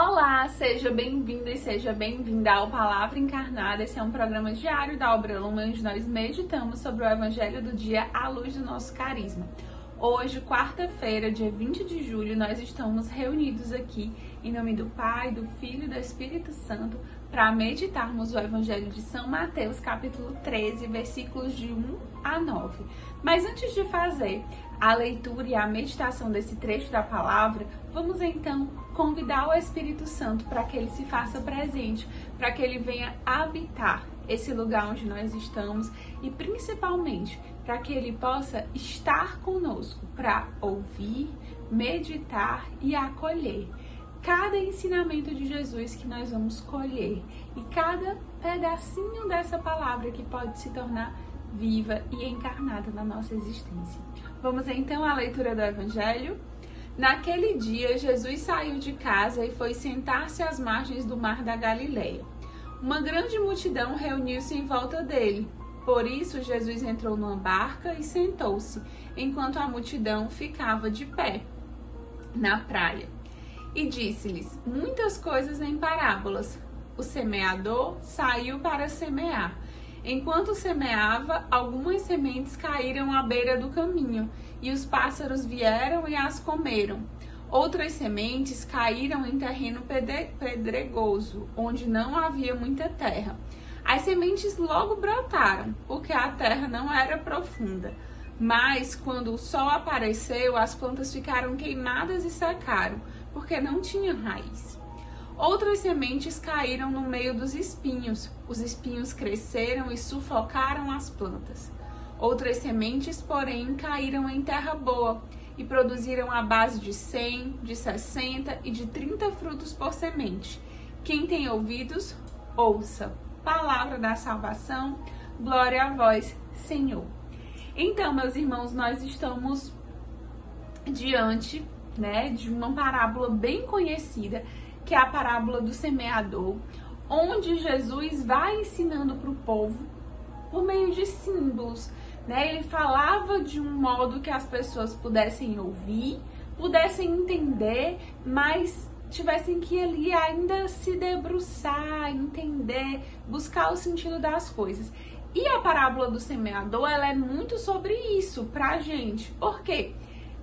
Olá, seja bem-vindo e seja bem-vinda ao Palavra Encarnada. Esse é um programa diário da Obra Luma, onde nós meditamos sobre o Evangelho do dia à luz do nosso carisma. Hoje, quarta-feira, dia 20 de julho, nós estamos reunidos aqui em nome do Pai, do Filho e do Espírito Santo para meditarmos o Evangelho de São Mateus, capítulo 13, versículos de 1 a 9. Mas antes de fazer a leitura e a meditação desse trecho da palavra, vamos então convidar o Espírito Santo para que ele se faça presente, para que ele venha habitar esse lugar onde nós estamos e principalmente para que ele possa estar conosco para ouvir, meditar e acolher cada ensinamento de Jesus que nós vamos colher e cada pedacinho dessa palavra que pode se tornar viva e encarnada na nossa existência. Vamos então à leitura do Evangelho. Naquele dia, Jesus saiu de casa e foi sentar-se às margens do mar da Galileia. Uma grande multidão reuniu-se em volta dele. Por isso, Jesus entrou numa barca e sentou-se, enquanto a multidão ficava de pé na praia e disse-lhes muitas coisas em parábolas. O semeador saiu para semear. Enquanto semeava, algumas sementes caíram à beira do caminho, e os pássaros vieram e as comeram. Outras sementes caíram em terreno pedregoso, onde não havia muita terra. As sementes logo brotaram, porque a terra não era profunda. Mas quando o sol apareceu, as plantas ficaram queimadas e secaram porque não tinha raiz. Outras sementes caíram no meio dos espinhos. Os espinhos cresceram e sufocaram as plantas. Outras sementes, porém, caíram em terra boa e produziram a base de 100, de 60 e de 30 frutos por semente. Quem tem ouvidos, ouça. Palavra da salvação, glória a vós, Senhor. Então, meus irmãos, nós estamos diante né, de uma parábola bem conhecida, que é a parábola do semeador, onde Jesus vai ensinando para o povo por meio de símbolos. Né? Ele falava de um modo que as pessoas pudessem ouvir, pudessem entender, mas tivessem que ali ainda se debruçar, entender, buscar o sentido das coisas. E a parábola do semeador, ela é muito sobre isso pra gente. Por quê?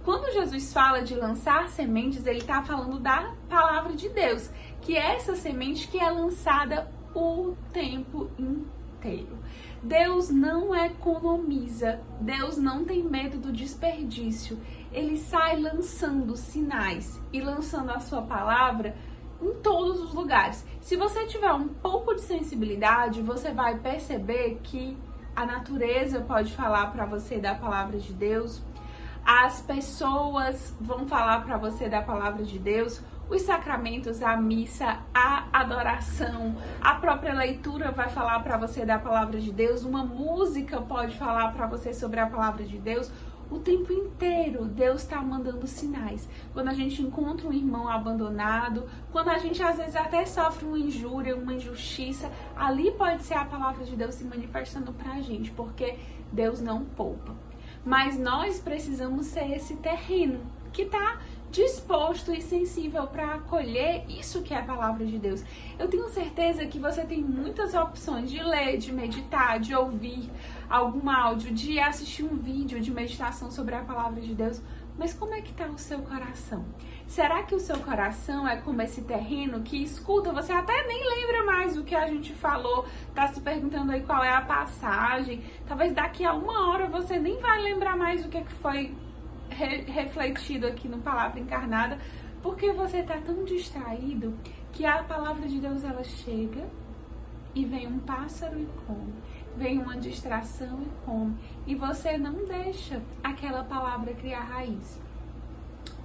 Quando Jesus fala de lançar sementes, ele está falando da palavra de Deus, que é essa semente que é lançada o tempo inteiro. Deus não economiza, Deus não tem medo do desperdício. Ele sai lançando sinais e lançando a sua palavra em todos os lugares. Se você tiver um pouco de sensibilidade, você vai perceber que a natureza pode falar para você da palavra de Deus, as pessoas vão falar para você da palavra de Deus, os sacramentos, a missa, a adoração, a própria leitura vai falar para você da palavra de Deus, uma música pode falar para você sobre a palavra de Deus. O tempo inteiro Deus está mandando sinais. Quando a gente encontra um irmão abandonado, quando a gente às vezes até sofre uma injúria, uma injustiça, ali pode ser a palavra de Deus se manifestando para a gente, porque Deus não poupa mas nós precisamos ser esse terreno que está disposto e sensível para acolher isso que é a palavra de Deus. Eu tenho certeza que você tem muitas opções de ler, de meditar, de ouvir algum áudio, de assistir um vídeo de meditação sobre a palavra de Deus. Mas como é que está o seu coração? Será que o seu coração é como esse terreno que escuta, você até nem lembra mais o que a gente falou, tá se perguntando aí qual é a passagem. Talvez daqui a uma hora você nem vai lembrar mais o que, é que foi re refletido aqui no Palavra Encarnada, porque você tá tão distraído que a palavra de Deus ela chega e vem um pássaro e come vem uma distração e come. E você não deixa aquela palavra criar raiz.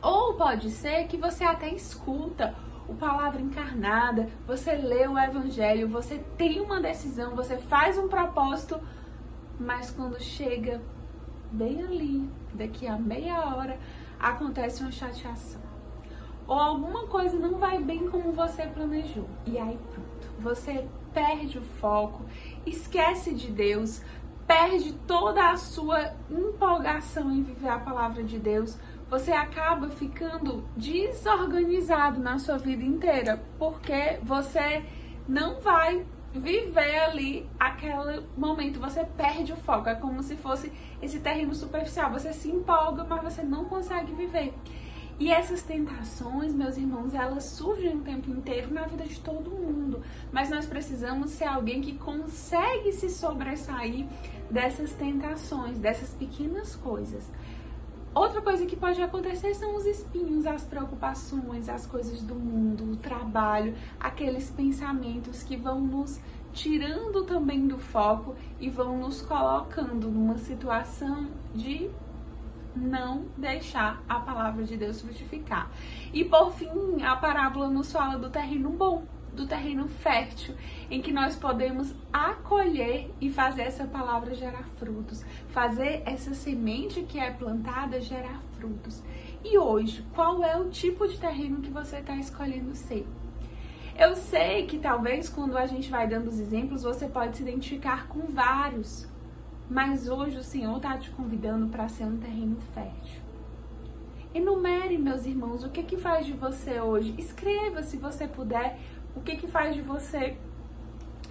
Ou pode ser que você até escuta o palavra encarnada, você lê o evangelho, você tem uma decisão, você faz um propósito, mas quando chega bem ali, daqui a meia hora, acontece uma chateação. Ou alguma coisa não vai bem como você planejou. E aí pronto, você perde o foco, esquece de Deus, perde toda a sua empolgação em viver a palavra de Deus, você acaba ficando desorganizado na sua vida inteira, porque você não vai viver ali aquele momento, você perde o foco, é como se fosse esse terreno superficial, você se empolga, mas você não consegue viver. E essas tentações, meus irmãos, elas surgem o tempo inteiro na vida de todo mundo. Mas nós precisamos ser alguém que consegue se sobressair dessas tentações, dessas pequenas coisas. Outra coisa que pode acontecer são os espinhos, as preocupações, as coisas do mundo, o trabalho, aqueles pensamentos que vão nos tirando também do foco e vão nos colocando numa situação de não deixar a palavra de Deus frutificar. E por fim, a parábola nos fala do terreno bom, do terreno fértil, em que nós podemos acolher e fazer essa palavra gerar frutos, fazer essa semente que é plantada gerar frutos. E hoje, qual é o tipo de terreno que você está escolhendo ser? Eu sei que talvez quando a gente vai dando os exemplos, você pode se identificar com vários. Mas hoje o Senhor está te convidando para ser um terreno fértil. Enumere, meus irmãos, o que que faz de você hoje. Escreva, se você puder, o que que faz de você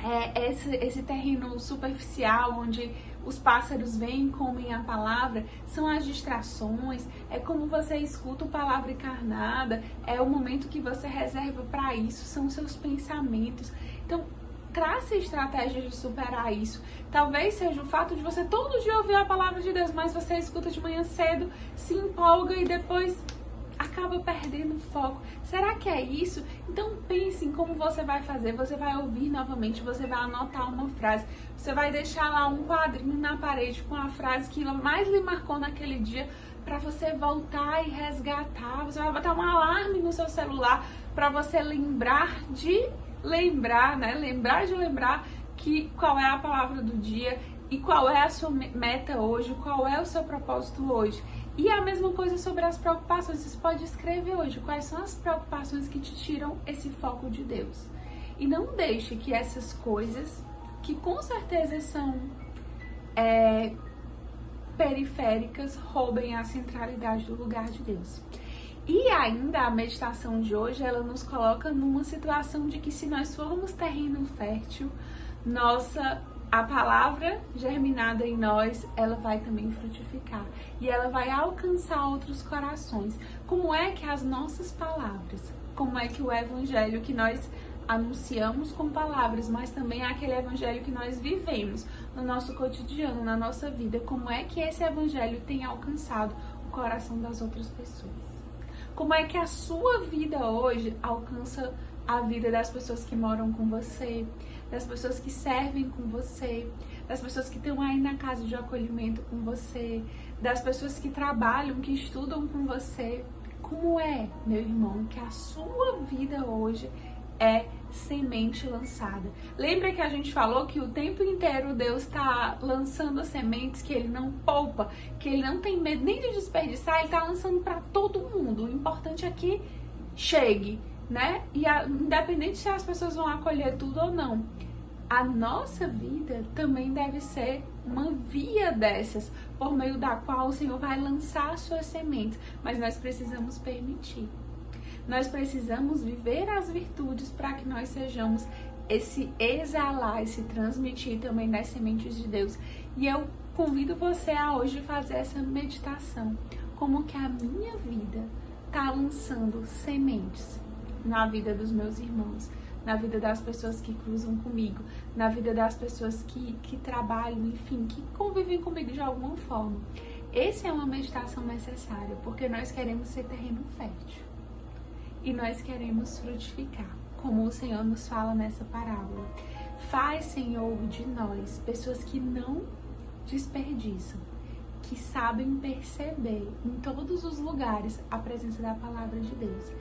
é, esse, esse terreno superficial onde os pássaros vêm e comem a palavra, são as distrações, é como você escuta a palavra encarnada, é o momento que você reserva para isso, são seus pensamentos. Então, trace estratégias de superar isso. Talvez seja o fato de você todo dia ouvir a palavra de Deus, mas você escuta de manhã cedo, se empolga e depois acaba perdendo o foco. Será que é isso? Então pense em como você vai fazer. Você vai ouvir novamente, você vai anotar uma frase, você vai deixar lá um quadrinho na parede com a frase que mais lhe marcou naquele dia para você voltar e resgatar. Você vai botar um alarme no seu celular para você lembrar de lembrar, né? Lembrar de lembrar que qual é a palavra do dia e qual é a sua meta hoje, qual é o seu propósito hoje. E a mesma coisa sobre as preocupações. Você pode escrever hoje quais são as preocupações que te tiram esse foco de Deus. E não deixe que essas coisas, que com certeza são é, periféricas, roubem a centralidade do lugar de Deus. E ainda a meditação de hoje, ela nos coloca numa situação de que se nós formos terreno fértil, nossa a palavra germinada em nós, ela vai também frutificar e ela vai alcançar outros corações. Como é que as nossas palavras, como é que o evangelho que nós anunciamos com palavras, mas também aquele evangelho que nós vivemos no nosso cotidiano, na nossa vida, como é que esse evangelho tem alcançado o coração das outras pessoas? Como é que a sua vida hoje alcança a vida das pessoas que moram com você, das pessoas que servem com você, das pessoas que estão aí na casa de acolhimento com você, das pessoas que trabalham, que estudam com você. Como é, meu irmão, que a sua vida hoje é semente lançada. Lembra que a gente falou que o tempo inteiro Deus está lançando sementes que ele não poupa, que ele não tem medo nem de desperdiçar, ele está lançando para todo mundo. O importante é que chegue, né? E a, independente se as pessoas vão acolher tudo ou não, a nossa vida também deve ser uma via dessas, por meio da qual o Senhor vai lançar suas sementes, mas nós precisamos permitir. Nós precisamos viver as virtudes para que nós sejamos esse exalar, esse transmitir também das sementes de Deus. E eu convido você a hoje fazer essa meditação, como que a minha vida está lançando sementes na vida dos meus irmãos, na vida das pessoas que cruzam comigo, na vida das pessoas que, que trabalham, enfim, que convivem comigo de alguma forma. Essa é uma meditação necessária, porque nós queremos ser terreno fértil e nós queremos frutificar, como o Senhor nos fala nessa parábola. Faz, Senhor, de nós pessoas que não desperdiçam, que sabem perceber em todos os lugares a presença da palavra de Deus,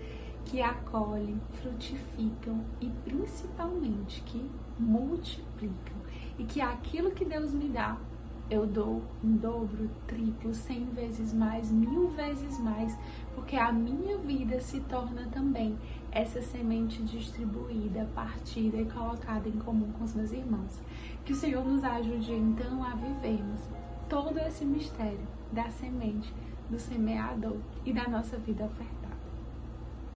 que acolhem, frutificam e principalmente que multiplicam, e que aquilo que Deus me dá eu dou um dobro, triplo, cem vezes mais, mil vezes mais, porque a minha vida se torna também essa semente distribuída, partida e colocada em comum com os meus irmãos. Que o Senhor nos ajude então a vivermos todo esse mistério da semente, do semeador e da nossa vida ofertada.